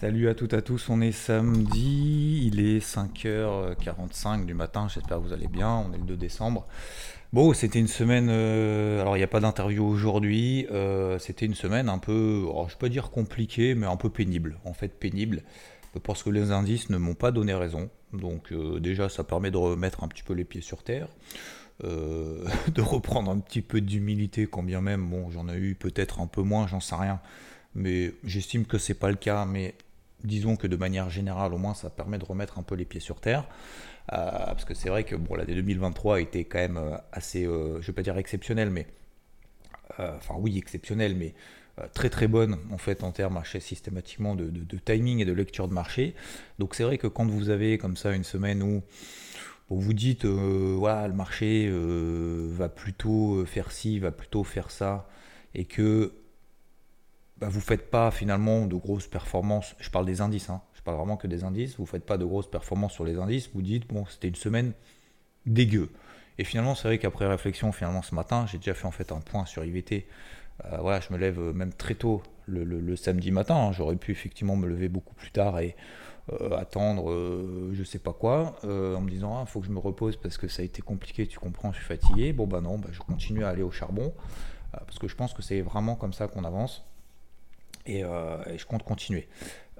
Salut à toutes et à tous, on est samedi, il est 5h45 du matin, j'espère que vous allez bien, on est le 2 décembre. Bon, c'était une semaine, euh, alors il n'y a pas d'interview aujourd'hui, euh, c'était une semaine un peu, oh, je peux dire compliquée, mais un peu pénible, en fait pénible, parce que les indices ne m'ont pas donné raison, donc euh, déjà ça permet de remettre un petit peu les pieds sur terre. de reprendre un petit peu d'humilité, quand bien même, bon, j'en ai eu peut-être un peu moins, j'en sais rien, mais j'estime que c'est pas le cas, mais disons que de manière générale, au moins, ça permet de remettre un peu les pieds sur terre. Euh, parce que c'est vrai que bon, l'année 2023 a été quand même euh, assez, euh, je vais pas dire exceptionnelle, mais enfin oui, exceptionnelle, mais très très bonne en fait en termes systématiquement de, timing et de lecture de marché. Donc c'est vrai que quand vous avez comme ça une semaine où vous vous dites voilà le marché va plutôt faire ci, va plutôt faire ça, et que bah, vous faites pas finalement de grosses performances. Je parle des indices, hein, je parle vraiment que des indices. Vous faites pas de grosses performances sur les indices. Vous dites bon c'était une semaine dégueu. Et finalement c'est vrai qu'après réflexion finalement ce matin j'ai déjà fait en fait un point sur IVT. Euh, voilà je me lève euh, même très tôt le, le- samedi matin. hein. J'aurais pu effectivement me lever beaucoup plus tard et euh, attendre euh, je sais pas quoi en me disant il faut que je me repose parce que ça a été compliqué tu comprends je suis fatigué bon bah non bah, je continue à aller au charbon parce que je pense que c'est vraiment comme ça qu'on avance et, euh, et je compte continuer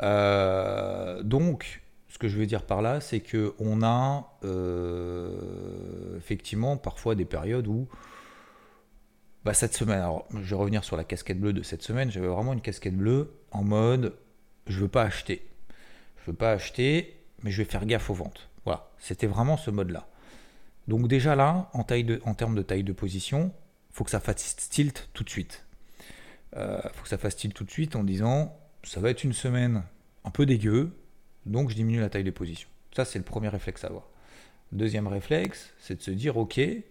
Euh, donc ce que je veux dire par là c'est que on a euh, effectivement parfois des périodes où bah, cette semaine, alors je vais revenir sur la casquette bleue de cette semaine, j'avais vraiment une casquette bleue en mode je veux pas acheter. Je veux pas acheter, mais je vais faire gaffe aux ventes. Voilà, c'était vraiment ce mode-là. Donc déjà là, en, taille de, en termes de taille de position, faut que ça fasse tilt tout de suite. Euh, faut que ça fasse tilt tout de suite en disant ça va être une semaine un peu dégueu, donc je diminue la taille de position. Ça, c'est le premier réflexe à avoir. Deuxième réflexe, c'est de se dire ok, euh,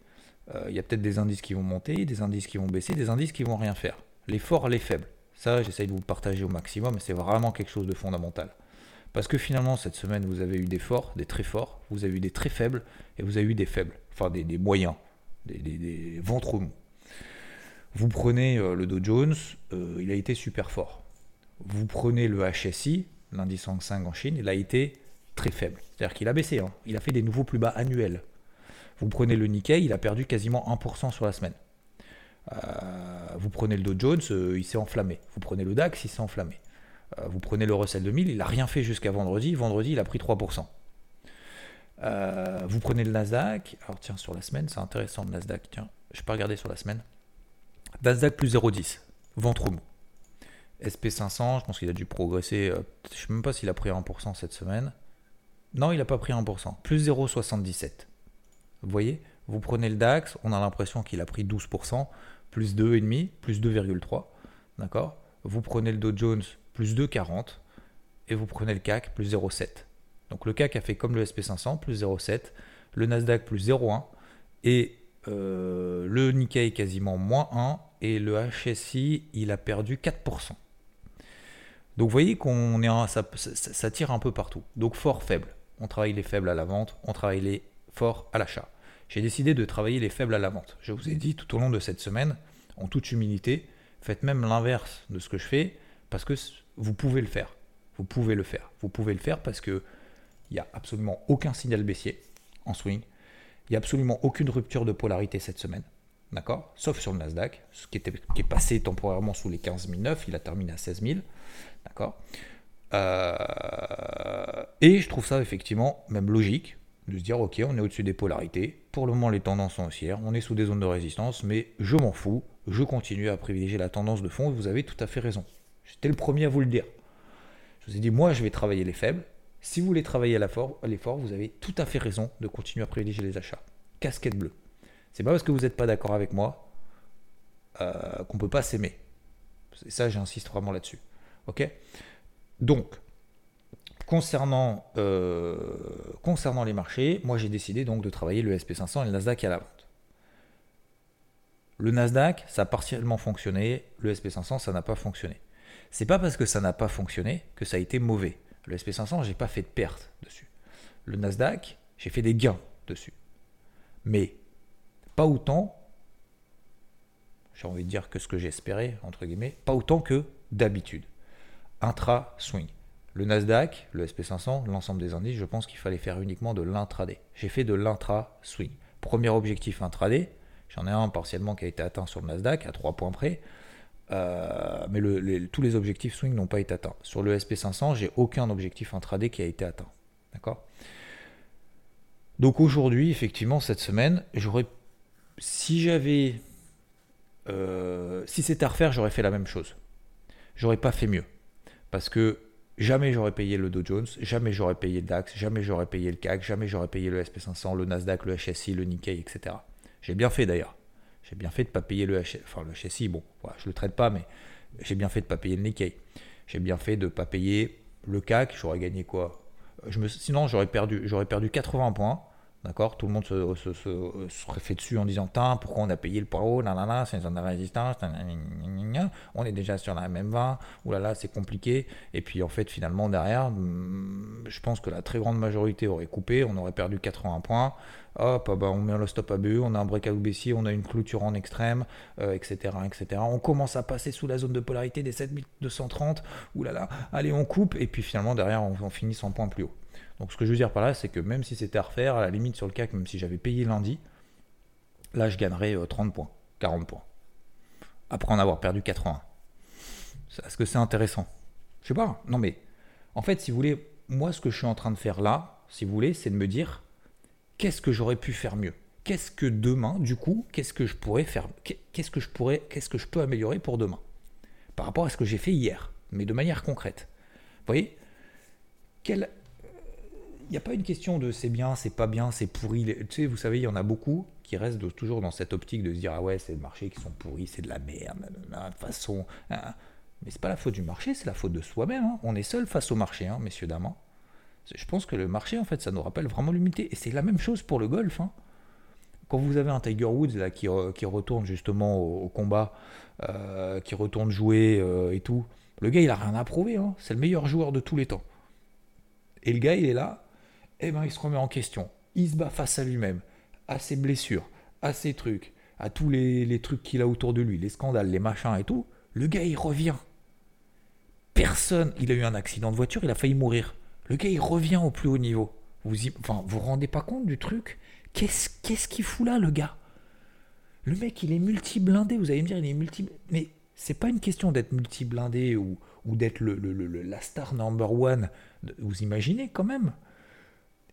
il y a peut-être des indices qui vont monter, des indices qui vont baisser, des indices qui vont rien faire. Les forts, les faibles. Ça, j'essaye de vous partager au maximum, et c'est vraiment quelque chose de fondamental. Parce que finalement, cette semaine, vous avez eu des forts, des très forts, vous avez eu des très faibles, et vous avez eu des faibles, enfin des, des moyens, des, des, des ventres mous. Vous prenez euh, le Dow Jones, euh, il a été super fort. Vous prenez le HSI, l'indice Hang Seng en Chine, il a été très faible. C'est-à-dire qu'il a baissé, hein. il a fait des nouveaux plus bas annuels. Vous prenez le Nikkei, il a perdu quasiment 1% sur la semaine. Euh, vous prenez le Dow Jones, il s'est enflammé. Vous prenez le DAX, il s'est enflammé. Vous prenez le Russell 2000, il n'a rien fait jusqu'à vendredi. Vendredi, il a pris 3%. Euh, vous prenez le Nasdaq. Alors tiens, sur la semaine, c'est intéressant le Nasdaq. Tiens, je peux regarder sur la semaine. Nasdaq plus 0,10. Ventre mou. SP500, je pense qu'il a dû progresser. euh, je ne sais même pas s'il a pris 1% cette semaine. Non, il n'a pas pris 1%. Plus 0,77. Vous voyez Vous prenez le DAX, on a l'impression qu'il a pris 12%, plus 2,5%, plus 2,3. D'accord? Vous prenez le Dow Jones, plus 2,40. Et vous prenez le CAC, plus 0,7. Donc le CAC a fait comme le SP500, plus 0,7. Le Nasdaq, plus 0,1. Et euh, le Nikkei, quasiment moins 1. Et le HSI, il a perdu 4%. Donc vous voyez qu'on est ça, tire un peu partout. Donc fort, faible. On travaille les faibles à la vente, on travaille les forts à l'achat. J'ai décidé de travailler les faibles à la vente. Je vous ai dit tout au long de cette semaine, en toute humilité, faites même l'inverse de ce que je fais, parce que vous pouvez le faire. Vous pouvez le faire. Vous pouvez le faire parce que il n'y a absolument aucun signal baissier en swing. Il n'y a absolument aucune rupture de polarité cette semaine. D'accord? Sauf sur le Nasdaq, ce qui, est passé temporairement sous les 15 009, il a terminé à 16 000. D'accord? Euh, Et je trouve ça effectivement même logique de se dire ok, on est au-dessus des polarités. Pour le moment, les tendances sont haussières, on est sous des zones de résistance, mais je m'en fous. Je continue à privilégier la tendance de fond et vous avez tout à fait raison. J'étais le premier à vous le dire. Je vous ai dit, moi, je vais travailler les faibles. Si vous voulez travailler à l'effort, vous avez tout à fait raison de continuer à privilégier les achats. Casquette bleue. C'est pas parce que vous n'êtes pas d'accord avec moi euh, qu'on peut pas s'aimer. Et ça, j'insiste vraiment là-dessus. Ok? Donc, concernant, euh, concernant les marchés, moi j'ai décidé donc de travailler le SP500 et le Nasdaq à la vente. Le Nasdaq, ça a partiellement fonctionné, le SP500, ça n'a pas fonctionné. C'est pas parce que ça n'a pas fonctionné que ça a été mauvais. Le SP500, j'ai pas fait de perte dessus. Le Nasdaq, j'ai fait des gains dessus. Mais pas autant, j'ai envie de dire que ce que j'espérais, entre guillemets, pas autant que d'habitude. Intra-swing. Le Nasdaq, le SP500, l'ensemble des indices, je pense qu'il fallait faire uniquement de l'intraday. J'ai fait de l'intra-swing. Premier objectif intraday, j'en ai un partiellement qui a été atteint sur le Nasdaq à 3 points près. Euh, mais tous les objectifs swing n'ont pas été atteints. Sur le SP500, j'ai aucun objectif intraday qui a été atteint. D'accord? Donc aujourd'hui, effectivement, cette semaine, j'aurais. Si j'avais. Euh, si c'était à refaire, j'aurais fait la même chose. J'aurais pas fait mieux. Parce que jamais j'aurais payé le Dow Jones, jamais j'aurais payé le DAX, jamais j'aurais payé le CAC, jamais j'aurais payé le SP500, le Nasdaq, le HSI, le Nikkei, etc. J'ai bien fait d'ailleurs. J'ai bien fait de pas payer le HSI. Enfin, le HSI, bon, je le traite pas, mais j'ai bien fait de ne pas payer le Nikkei. J'ai bien fait de ne pas payer le CAC. J'aurais gagné quoi? Sinon, j'aurais perdu, j'aurais perdu 80 points. D'accord? Tout le monde se, se, fait dessus en disant pourquoi on a payé le poids haut Nanana, c'est une zone de résistance. on est déjà sur la même 20 Oulala, c'est compliqué. Et puis en fait, finalement, derrière, hmm, je pense que la très grande majorité aurait coupé. On aurait perdu 80 points. Hop, bah, on met le stop à BE, on a un breakout baissier, on a une clôture en extrême, etc., euh, etc. On commence à passer sous la zone de polarité des 7230. Oulala, allez, on coupe. Et puis finalement, derrière, on, on finit 100 points plus haut. Donc ce que je veux dire par là, c'est que même si c'était à refaire, à la limite sur le CAC, même si j'avais payé lundi, là je gagnerais 30 euh, points, 40 points. Après en avoir perdu 80. Est-ce que c'est intéressant? Je sais pas. Non mais, en fait, si vous voulez, moi ce que je suis en train de faire là, si vous voulez, c'est de me dire, qu'est-ce que j'aurais pu faire mieux? Qu'est-ce que demain, du coup, qu'est-ce que je pourrais faire Qu'est-ce que je pourrais, qu'est-ce que je peux améliorer pour demain? Par rapport à ce que j'ai fait hier, mais de manière concrète. Vous voyez? Quel, il n'y a pas une question de c'est bien, c'est pas bien, c'est pourri. Vous savez, il y en a beaucoup qui restent toujours dans cette optique de se dire ah ouais, c'est le marché qui sont pourris, c'est de la merde, de toute façon. Hein. Mais c'est pas la faute du marché, c'est la faute de soi-même. Hein. On est seul face au marché, hein, messieurs dames. Je pense que le marché, en fait, ça nous rappelle vraiment l'humilité. Et c'est la même chose pour le golf. Quand vous avez un Tiger Woods là, qui, qui retourne justement au, combat, euh, qui retourne jouer euh, et tout, le gars, il a rien à prouver. C'est le meilleur joueur de tous les temps. Et le gars, il est là, eh ben, il se remet en question. Il se bat face à lui-même, à ses blessures, à ses trucs, à tous les, trucs qu'il a autour de lui, les scandales, les machins et tout. Le gars, il revient. Personne, il a eu un accident de voiture, il a failli mourir. Le gars, il revient au plus haut niveau. Vous vous rendez pas compte du truc? Qu'est-ce qu'il fout là, le gars? Le mec, il est multi-blindé. Vous allez me dire, il est multi. Mais c'est pas une question d'être multi-blindé ou, d'être le, la star number one. Vous imaginez quand même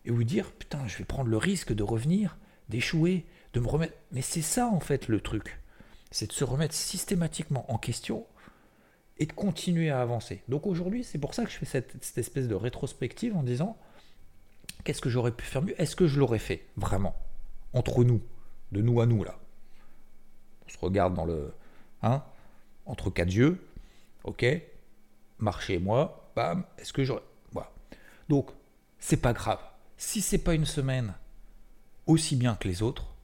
et vous dire putain, je vais prendre le risque de revenir, d'échouer, de me remettre. Mais c'est ça en fait le truc. C'est de se remettre systématiquement en question et de continuer à avancer. Donc aujourd'hui, c'est pour ça que je fais cette, espèce de rétrospective en disant qu'est-ce que j'aurais pu faire mieux? Est-ce que je l'aurais fait vraiment? Entre nous, de nous à nous là. On se regarde dans le. Hein Entre quatre yeux, ok? Marché et moi, bam, est-ce que j'aurais. Voilà. Donc, c'est pas grave si c'est pas une semaine aussi bien que les autres,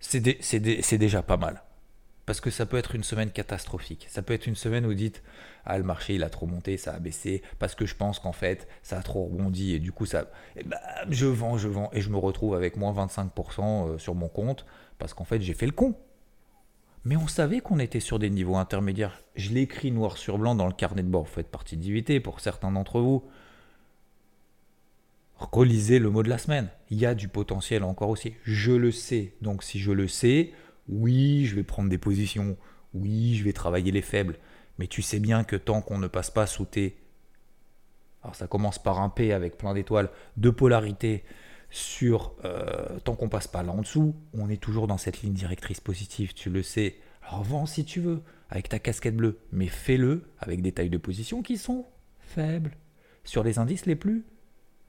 c'est déjà pas mal. Parce que ça peut être une semaine catastrophique. Ça peut être une semaine où vous dites Ah, le marché il a trop monté, ça a baissé, parce que je pense qu'en fait ça a trop rebondi et du coup ça. Eh ben, je vends, je vends et je me retrouve avec moins 25% euh, sur mon compte parce qu'en fait j'ai fait le con. Mais on savait qu'on était sur des niveaux intermédiaires. Je l'ai écrit noir sur blanc dans le carnet de bord. Vous faites partie d'IVT pour certains d'entre vous relisez le mot de la semaine. Il y a du potentiel encore aussi. Je le sais. Donc si je le sais, oui, je vais prendre des positions. Oui, je vais travailler les faibles. Mais tu sais bien que tant qu'on ne passe pas sous tes... Alors ça commence par un P avec plein d'étoiles, de polarité sur... Euh, tant qu'on passe pas là en dessous, on est toujours dans cette ligne directrice positive, tu le sais. Alors vends si tu veux, avec ta casquette bleue. Mais fais-le avec des tailles de position qui sont faibles. Sur les indices les plus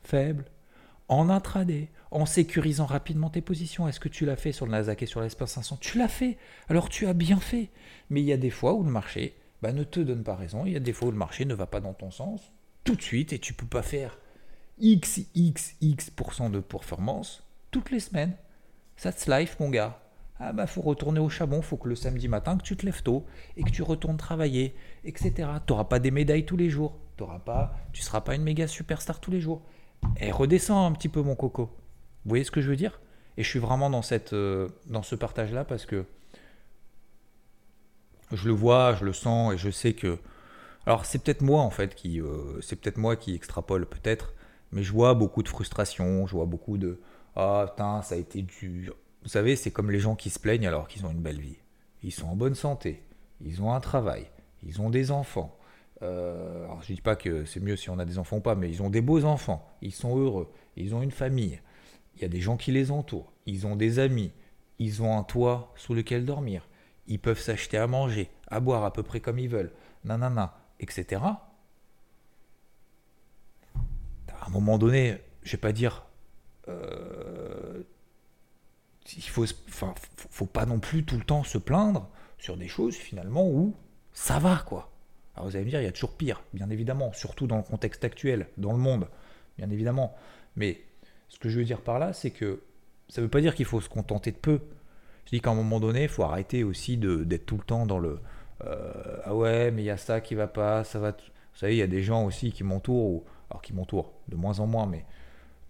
faible, en intraday, en sécurisant rapidement tes positions. Est-ce que tu l'as fait sur le Nasdaq et sur l'Espace 500 Tu l'as fait. Alors tu as bien fait. Mais il y a des fois où le marché bah, ne te donne pas raison. Il y a des fois où le marché ne va pas dans ton sens tout de suite et tu peux pas faire x, x, x de performance toutes les semaines. That's life, mon gars. Ah bah faut retourner au charbon, faut que le samedi matin que tu te lèves tôt et que tu retournes travailler, etc. Tu n'auras pas des médailles tous les jours, t'auras pas, tu seras pas une méga superstar tous les jours. Et redescends un petit peu mon coco. Vous voyez ce que je veux dire? Et je suis vraiment dans, cette, euh, dans ce partage-là parce que je le vois, je le sens et je sais que... Alors c'est peut-être moi en fait qui... Euh, c'est peut-être moi qui extrapole peut-être, mais je vois beaucoup de frustration, je vois beaucoup de... Ah putain, ça a été dur. Vous savez, c'est comme les gens qui se plaignent alors qu'ils ont une belle vie. Ils sont en bonne santé, ils ont un travail, ils ont des enfants, euh, alors je dis pas que c'est mieux si on a des enfants ou pas, mais ils ont des beaux enfants, ils sont heureux, ils ont une famille, il y a des gens qui les entourent, ils ont des amis, ils ont un toit sous lequel dormir, ils peuvent s'acheter à manger, à boire à peu près comme ils veulent, nanana, etc. À un moment donné, je vais pas dire, euh, il faut, faut pas non plus tout le temps se plaindre sur des choses finalement où ça va quoi. Alors vous allez me dire, il y a toujours pire, bien évidemment, surtout dans le contexte actuel, dans le monde, bien évidemment. Mais ce que je veux dire par là, c'est que ça ne veut pas dire qu'il faut se contenter de peu. Je dis qu'à un moment donné, il faut arrêter aussi d'être tout le temps dans le euh, ah ouais, mais il y a ça qui va pas, ça va. Vous savez, il y a des gens aussi qui m'entourent, alors qui m'entourent de moins en moins, mais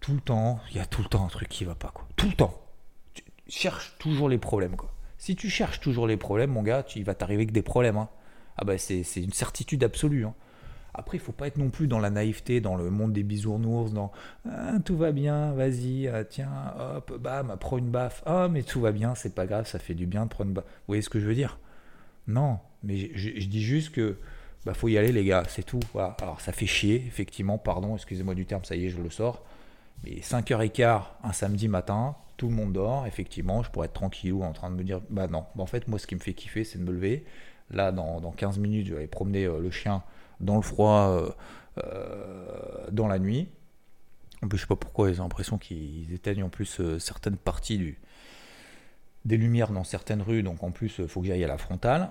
tout le temps, il y a tout le temps un truc qui va pas, quoi. Tout le temps. Tu cherches toujours les problèmes, quoi. Si tu cherches toujours les problèmes, mon gars, tu, il va t'arriver que des problèmes. Hein ah bah c'est une certitude absolue. Hein. Après, il faut pas être non plus dans la naïveté, dans le monde des bisounours, dans ah, tout va bien, vas-y, ah, tiens, hop, bam, prends une baffe. Ah, mais tout va bien, c'est pas grave, ça fait du bien de prendre une baffe. Vous voyez ce que je veux dire? Non, mais je, dis juste que bah faut y aller, les gars, c'est tout. Alors, ça fait chier, effectivement, pardon, excusez-moi du terme, ça y est, je le sors. Mais 5h15 un samedi matin, tout le monde dort, effectivement, je pourrais être tranquillou en train de me dire, bah non, bah, en fait, moi, ce qui me fait kiffer, c'est de me lever, Là, dans, 15 minutes, je vais aller promener euh, le chien dans le froid, euh, euh, dans la nuit. En plus, je sais pas pourquoi, ont l'impression qu'ils éteignent en plus certaines parties du, des lumières dans certaines rues, donc en plus, il faut que j'aille à la frontale.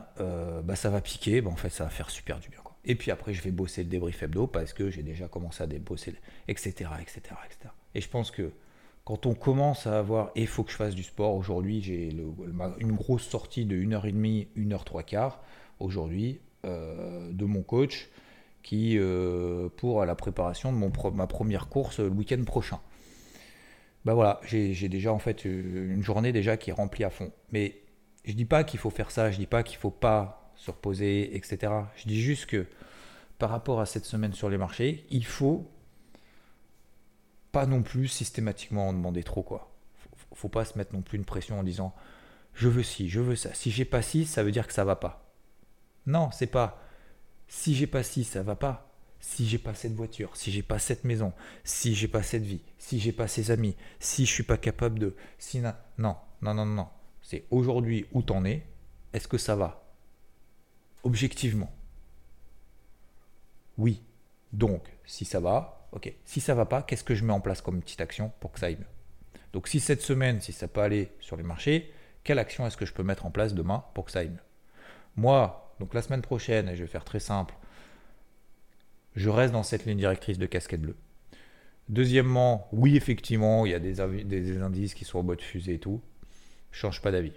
bah, ça va piquer, bah, en fait, ça va faire super du bien. Quoi. Et puis après, je vais bosser le débrief hebdo parce que j'ai déjà commencé à débosser, etc., etc., etc. Et je pense que quand on commence à avoir, et il faut que je fasse du sport, aujourd'hui j'ai une grosse sortie de 1h30, 1h 3 quarts, aujourd'hui, euh, de mon coach, qui, euh, pour la préparation de mon, ma première course le week-end prochain. Ben voilà, j'ai déjà en fait une journée déjà qui est remplie à fond. Mais je dis pas qu'il faut faire ça, je dis pas qu'il faut pas se reposer, etc. Je dis juste que par rapport à cette semaine sur les marchés, il faut pas non plus systématiquement en demander trop quoi. Faut, faut pas se mettre non plus une pression en disant je veux ci, je veux ça. Si j'ai pas ci, ça veut dire que ça va pas. Non, c'est pas si j'ai pas ci, ça va pas. Si j'ai pas cette voiture, si j'ai pas cette maison, si j'ai pas cette vie, si j'ai pas ces amis, si je suis pas capable de, si non, non, non, non, non. C'est aujourd'hui où t'en es. Est-ce que ça va? Objectivement. Oui. Donc, si ça va, ok, si ça va pas, qu'est-ce que je mets en place comme petite action pour que ça aille mieux? Donc si cette semaine, si ça peut aller sur les marchés, quelle action est-ce que je peux mettre en place demain pour que ça aille mieux? Moi, donc la semaine prochaine, et je vais faire très simple, je reste dans cette ligne directrice de casquette bleue. Deuxièmement, oui, effectivement, il y a des, indices qui sont en mode fusée et tout. Je change pas d'avis.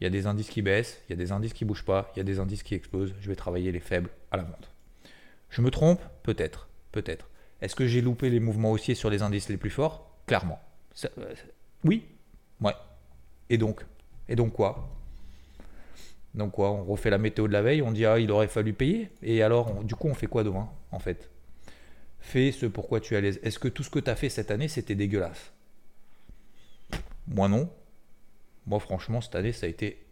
Il y a des indices qui baissent, il y a des indices qui bougent pas, il y a des indices qui explosent. Je vais travailler les faibles à la vente. Je me trompe? Peut-être, peut-être. Est-ce que j'ai loupé les mouvements haussiers sur les indices les plus forts? Clairement. Euh, oui Ouais. Et donc? Et donc quoi? Donc quoi? On refait la météo de la veille, on dit ah il aurait fallu payer Et alors du coup on fait quoi demain en fait? Fais ce pourquoi tu es à l'aise. Est-ce que tout ce que tu as fait cette année c'était dégueulasse? Moi non. Moi franchement cette année ça a été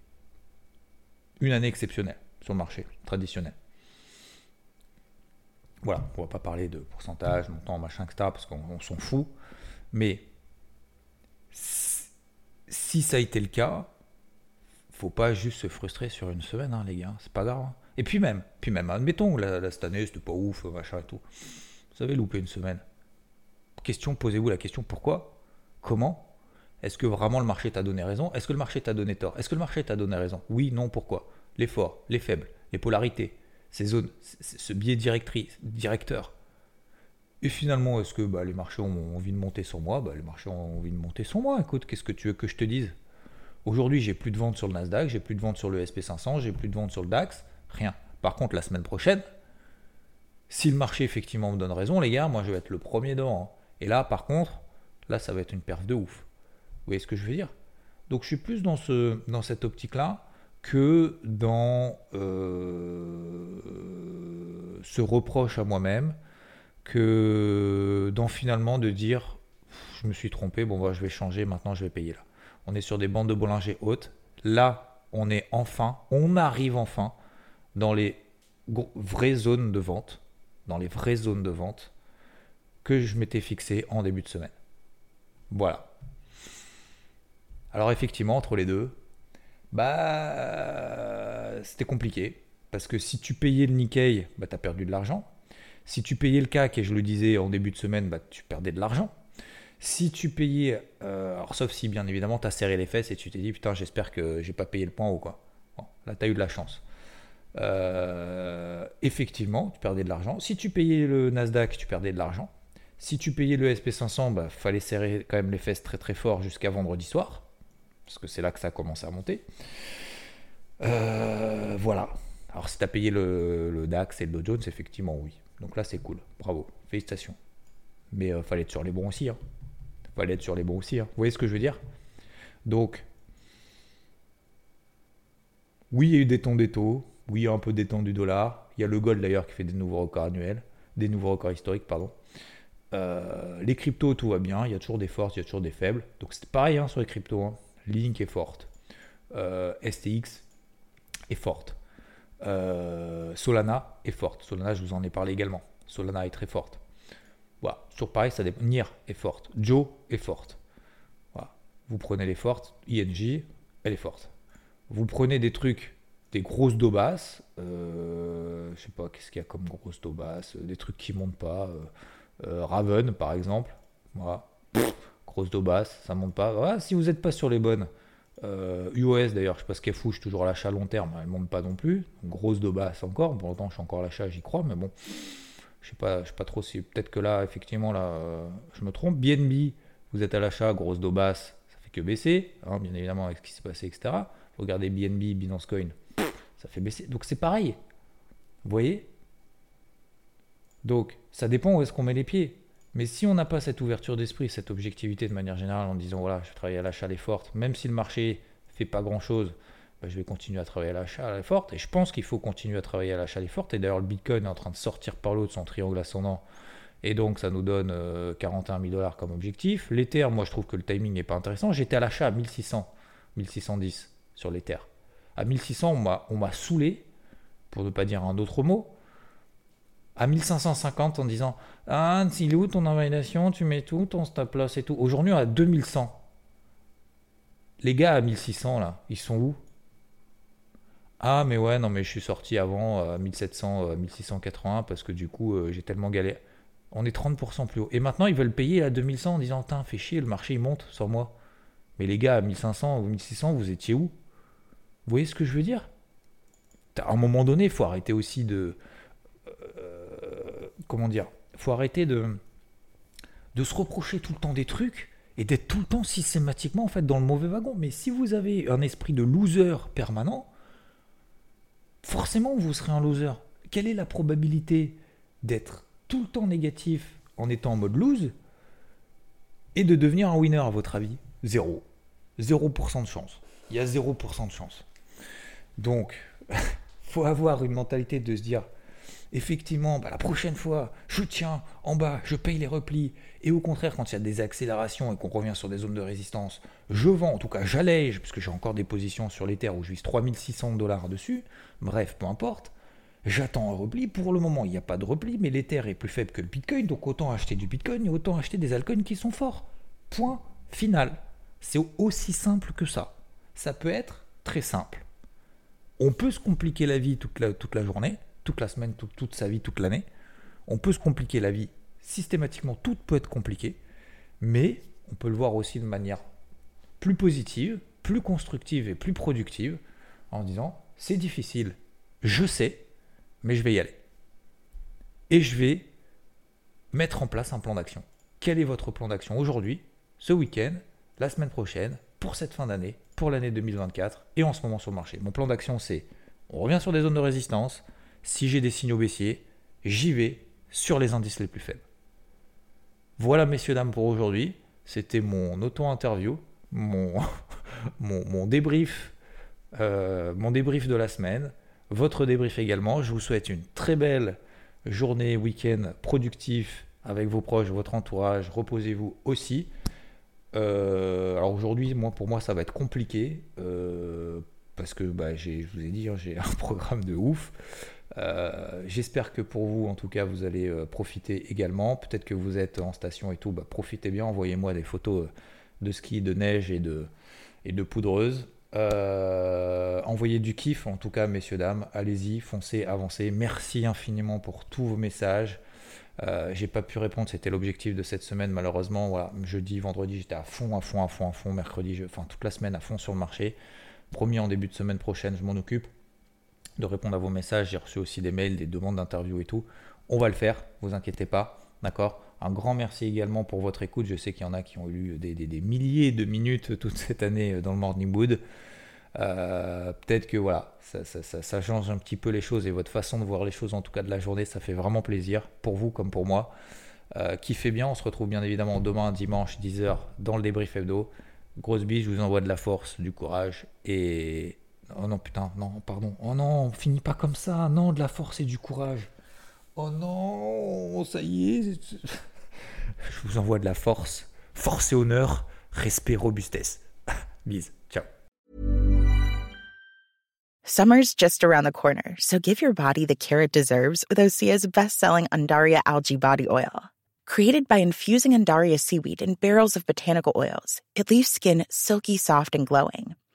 une année exceptionnelle sur le marché traditionnel. Voilà, on va pas parler de pourcentage, montant, machin, etc., parce qu'on s'en fout. Mais si ça a été le cas, faut pas juste se frustrer sur une semaine, hein, les gars, c'est pas grave. Hein. Et puis même, puis même, admettons, la, cette année, c'était pas ouf, machin et tout. Vous savez, louper une semaine. question, posez-vous la question pourquoi? Comment? Est-ce que vraiment le marché t'a donné raison? Est-ce que le marché t'a donné tort? Est-ce que le marché t'a donné raison? Oui, non, pourquoi? Les forts, les faibles, les polarités, ces zones, ce biais directeur. Et finalement, est-ce que bah, les marchés ont envie de monter sur moi? Bah, Les marchés ont envie de monter sur moi. Écoute, qu'est-ce que tu veux que je te dise? Aujourd'hui, j'ai plus de ventes sur le Nasdaq, j'ai plus de ventes sur le SP500, j'ai plus de ventes sur le DAX, rien. Par contre, la semaine prochaine, si le marché effectivement me donne raison, les gars, moi je vais être le premier devant. Hein. Et là, par contre, là, ça va être une perf de ouf. Vous voyez ce que je veux dire? Donc, je suis plus dans, ce, dans cette optique-là que dans euh, ce reproche à moi-même, que dans finalement de dire je me suis trompé, bon bah, je vais changer, maintenant je vais payer là. On est sur des bandes de Bollinger hautes. Là, on est enfin, on arrive enfin dans les vraies zones de vente, dans les vraies zones de vente que je m'étais fixé en début de semaine. Voilà. Alors effectivement, entre les deux, bah c'était compliqué. Parce que si tu payais le Nikkei, bah, tu as perdu de l'argent. Si tu payais le CAC, et je le disais en début de semaine, bah, tu perdais de l'argent. Si tu payais, euh, alors sauf si bien évidemment tu as serré les fesses et tu t'es dit putain j'espère que j'ai pas payé le point haut quoi. là tu as eu de la chance. Euh, effectivement, tu perdais de l'argent. Si tu payais le Nasdaq, tu perdais de l'argent. Si tu payais le SP500, bah fallait serrer quand même les fesses très très fort jusqu'à vendredi soir, parce que c'est là que ça a commencé à monter. Euh, voilà. Alors si tu as payé le, DAX et le Dow Jones, effectivement oui. Donc là c'est cool. Bravo. Félicitations. Mais euh, fallait être sur les bons aussi. Hein. Fallait être sur les bons aussi. Hein. Vous voyez ce que je veux dire? Donc, oui, il y a eu des tons des taux. Oui, il y a un peu des tons du dollar. Il y a le gold d'ailleurs qui fait des nouveaux records annuels. Des nouveaux records historiques, pardon. Euh, les cryptos, tout va bien. Il y a toujours des forces, il y a toujours des faibles. Donc c'est pareil hein, sur les cryptos. Hein. Link est forte. Euh, STX est forte. Euh, Solana est forte. Solana, je vous en ai parlé également. Solana est très forte. Voilà. Sur pareil, ça dépend. Nier est forte. Joe est forte. Vous prenez les fortes. ING, elle est forte. Vous prenez des trucs, des grosses dobas. Euh, je sais pas, qu'est-ce qu'il y a comme grosses dobas Des trucs qui montent pas. Euh, Raven, par exemple. Grosse dobas, ça monte pas. Voilà, si vous n'êtes pas sur les bonnes. UOS euh, d'ailleurs, je sais pas ce qu'elle fout, je suis toujours à l'achat long terme, elle monte pas non plus. Grosse dobas encore, pour autant je suis encore à l'achat, j'y crois, mais bon, je sais pas, je sais pas trop si peut-être que là, effectivement, là, euh, je me trompe. BNB, vous êtes à l'achat, grosse dobas, ça fait que baisser, hein, bien évidemment avec ce qui s'est passé, etc. Regardez BNB, Binance Coin, ça fait baisser. Donc c'est pareil. Vous voyez? Donc, ça dépend où est-ce qu'on met les pieds. Mais si on n'a pas cette ouverture d'esprit, cette objectivité de manière générale, en disant voilà, je travaille à l'achat, elle est même si le marché fait pas grand-chose, bah, je vais continuer à travailler à l'achat, elle est. Et je pense qu'il faut continuer à travailler à l'achat, elle est. Et d'ailleurs, le Bitcoin est en train de sortir par l'eau de son triangle ascendant. Et donc, ça nous donne 41 euh, 000 dollars comme objectif. L'Ether, moi, je trouve que le timing n'est pas intéressant. J'étais à l'achat à 1600, 1610 sur l'Ether. À 1600, on m'a saoulé, pour ne pas dire un autre mot à 1550 en disant Ah, il est où ton invalidation? Tu mets tout, ton stop loss et tout. Aujourd'hui, on a 2100. Les gars à 1600, là, ils sont où? Ah, mais ouais, non, mais je suis sorti avant à 1700, 1680 parce que du coup, euh, j'ai tellement galéré. On est 30% plus haut. Et maintenant, ils veulent payer à 2100 en disant Tiens, fais chier, le marché il monte sur moi. Mais les gars à 1500 ou 1600, vous étiez où? Vous voyez ce que je veux dire? À un moment donné, il faut arrêter aussi de comment dire, faut arrêter de, de se reprocher tout le temps des trucs et d'être tout le temps systématiquement en fait dans le mauvais wagon. Mais si vous avez un esprit de loser permanent, forcément vous serez un loser. Quelle est la probabilité d'être tout le temps négatif en étant en mode lose et de devenir un winner à votre avis? Zéro. 0% de chance. Il y a 0% de chance. Donc, faut avoir une mentalité de se dire effectivement, bah, la prochaine fois, je tiens en bas, je paye les replis, et au contraire, quand il y a des accélérations et qu'on revient sur des zones de résistance, je vends, en tout cas j'allège, puisque j'ai encore des positions sur terres où je vise 3600 dollars dessus, bref, peu importe, j'attends un repli, pour le moment il n'y a pas de repli, mais l'Ether est plus faible que le Bitcoin, donc autant acheter du Bitcoin et autant acheter des altcoins qui sont forts. Point final. C'est aussi simple que ça. Ça peut être très simple. On peut se compliquer la vie toute la journée, toute la semaine, toute sa vie, toute l'année. On peut se compliquer la vie systématiquement, tout peut être compliqué, mais on peut le voir aussi de manière plus positive, plus constructive et plus productive en disant c'est difficile, je sais, mais je vais y aller. Et je vais mettre en place un plan d'action. Quel est votre plan d'action aujourd'hui, ce week-end, la semaine prochaine, pour cette fin d'année, pour l'année 2024 et en ce moment sur le marché? Mon plan d'action, c'est on revient sur des zones de résistance. Si j'ai des signaux baissiers, j'y vais sur les indices les plus faibles. Voilà, messieurs, dames, pour aujourd'hui. C'était mon auto-interview, mon, débrief, euh, mon débrief de la semaine, votre débrief également. Je vous souhaite une très belle journée, week-end productif avec vos proches, votre entourage. Reposez-vous aussi. Euh, alors aujourd'hui, pour moi, ça va être compliqué euh, parce que bah, je vous ai dit, hein, j'ai un programme de ouf. Euh, j'espère que pour vous, en tout cas, vous allez profiter également. Peut-être que vous êtes en station et tout, bah, profitez bien. Envoyez-moi des photos de ski, de neige et de, et de poudreuse. envoyez du kiff, en tout cas, messieurs, dames. Allez-y, foncez, avancez. Merci infiniment pour tous vos messages. Euh, j'ai pas pu répondre, c'était l'objectif de cette semaine malheureusement. Jeudi, vendredi, j'étais à fond, à fond, à fond, à fond. Mercredi, enfin toute la semaine à fond sur le marché. Promis en début de semaine prochaine, je m'en occupe de répondre à vos messages. J'ai reçu aussi des mails, des demandes d'interview et tout. On va le faire, vous inquiétez pas, d'accord? Un grand merci également pour votre écoute. Je sais qu'il y en a qui ont eu des, milliers de minutes toute cette année dans le Morning Wood. Euh, peut-être que voilà, ça, change un petit peu les choses et votre façon de voir les choses, en tout cas de la journée, ça fait vraiment plaisir pour vous comme pour moi. Euh, fait bien, on se retrouve bien évidemment demain, dimanche, 10h, dans le débrief hebdo. Grosse bise, je vous envoie de la force, du courage et. Oh non, putain, non, pardon. Oh non, on pas comme ça. Non, de la force et du courage. Oh non, ça y est. Je vous envoie de la force. Force et honneur, respect, robustesse. Bise, ciao. Summer's just around the corner, so give your body the care it deserves with Osea's best-selling Undaria algae body oil. Created by infusing Undaria seaweed in barrels of botanical oils, it leaves skin silky soft and glowing.